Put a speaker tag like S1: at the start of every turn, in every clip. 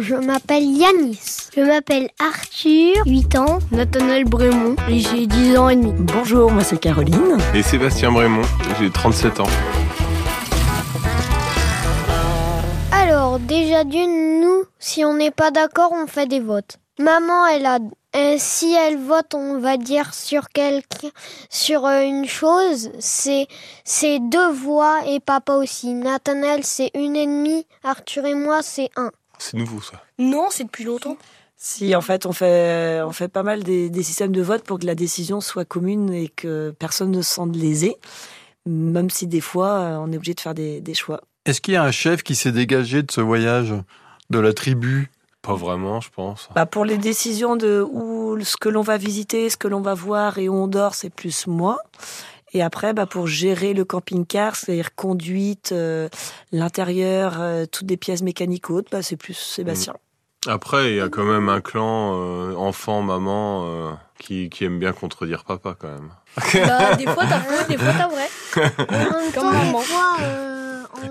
S1: je m'appelle Yanis. Je m'appelle Arthur, 8 ans. Nathanaël Brémond, et j'ai 10 ans et demi.
S2: Bonjour, moi c'est Caroline.
S3: Et Sébastien Brémond, j'ai 37 ans.
S1: Alors, déjà d'une, nous, si on n'est pas d'accord, on fait des votes. Maman, elle a, euh, si elle vote, on va dire sur quelqu'un, sur euh, une chose, c'est, c'est deux voix et papa aussi. Nathanaël, c'est une et demie. Arthur et moi, c'est un.
S3: C'est nouveau ça.
S4: Non, c'est depuis longtemps.
S2: Si, en fait, on fait, on fait pas mal des, des systèmes de vote pour que la décision soit commune et que personne ne se sente lésé, même si des fois, euh, on est obligé de faire des, des choix.
S5: Est-ce qu'il y a un chef qui s'est dégagé de ce voyage, de la tribu?
S3: Pas vraiment, je pense.
S2: Bah, pour les décisions de où, ce que l'on va visiter, ce que l'on va voir et où on dort, c'est plus moi. Et après, bah, pour gérer le camping-car, c'est-à-dire conduite, euh, l'intérieur, euh, toutes des pièces mécaniques hautes, bah, c'est plus Sébastien.
S3: Après, il y a quand même un clan euh, enfant, maman euh, qui, qui aime bien contredire papa quand même.
S4: Bah, des fois t'as faux, des fois t'as vrai. Comme maman.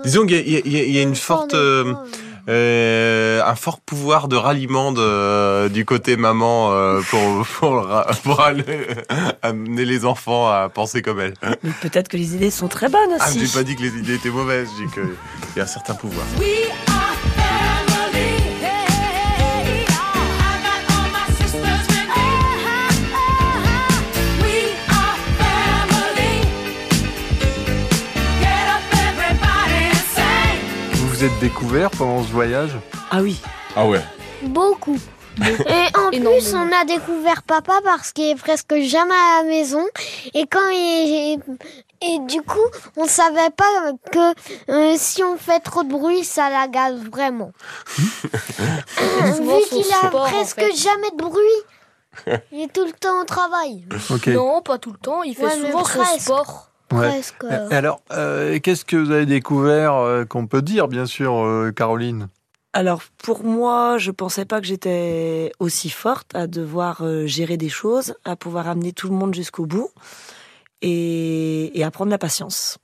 S3: Disons qu'il y a, y y y une forte,
S1: fois,
S3: un fort pouvoir de ralliement de, du côté maman euh, pour pour, pour aller, amener les enfants à penser comme elle.
S2: Mais peut-être que les idées sont très bonnes
S3: Ah,
S2: aussi.
S3: j'ai pas dit que les idées étaient mauvaises, j'ai dit qu'il y a un certain pouvoir.
S5: Vous vous êtes découvert pendant ce voyage
S2: Ah oui.
S3: Ah ouais.
S1: Beaucoup. Et en plus, on a découvert papa parce qu'il est presque jamais à la maison. Et quand il est... Et du coup, on savait pas que euh, si on fait trop de bruit, ça l'agace vraiment. Euh, Vu qu'il a
S4: sport, en
S1: presque
S4: fait.
S1: jamais de bruit. Il est tout le temps au travail.
S5: Ok.
S4: Non, pas tout le temps. Il fait
S1: Ouais,
S4: souvent son sport.
S5: Ouais.
S1: Presque.
S5: Et alors, euh, qu'est-ce que vous avez découvert euh, qu'on peut dire, bien sûr, euh, Caroline?
S2: Alors pour moi, je pensais pas que j'étais aussi forte à devoir euh, gérer des choses, à pouvoir amener tout le monde jusqu'au bout et, et à prendre la patience.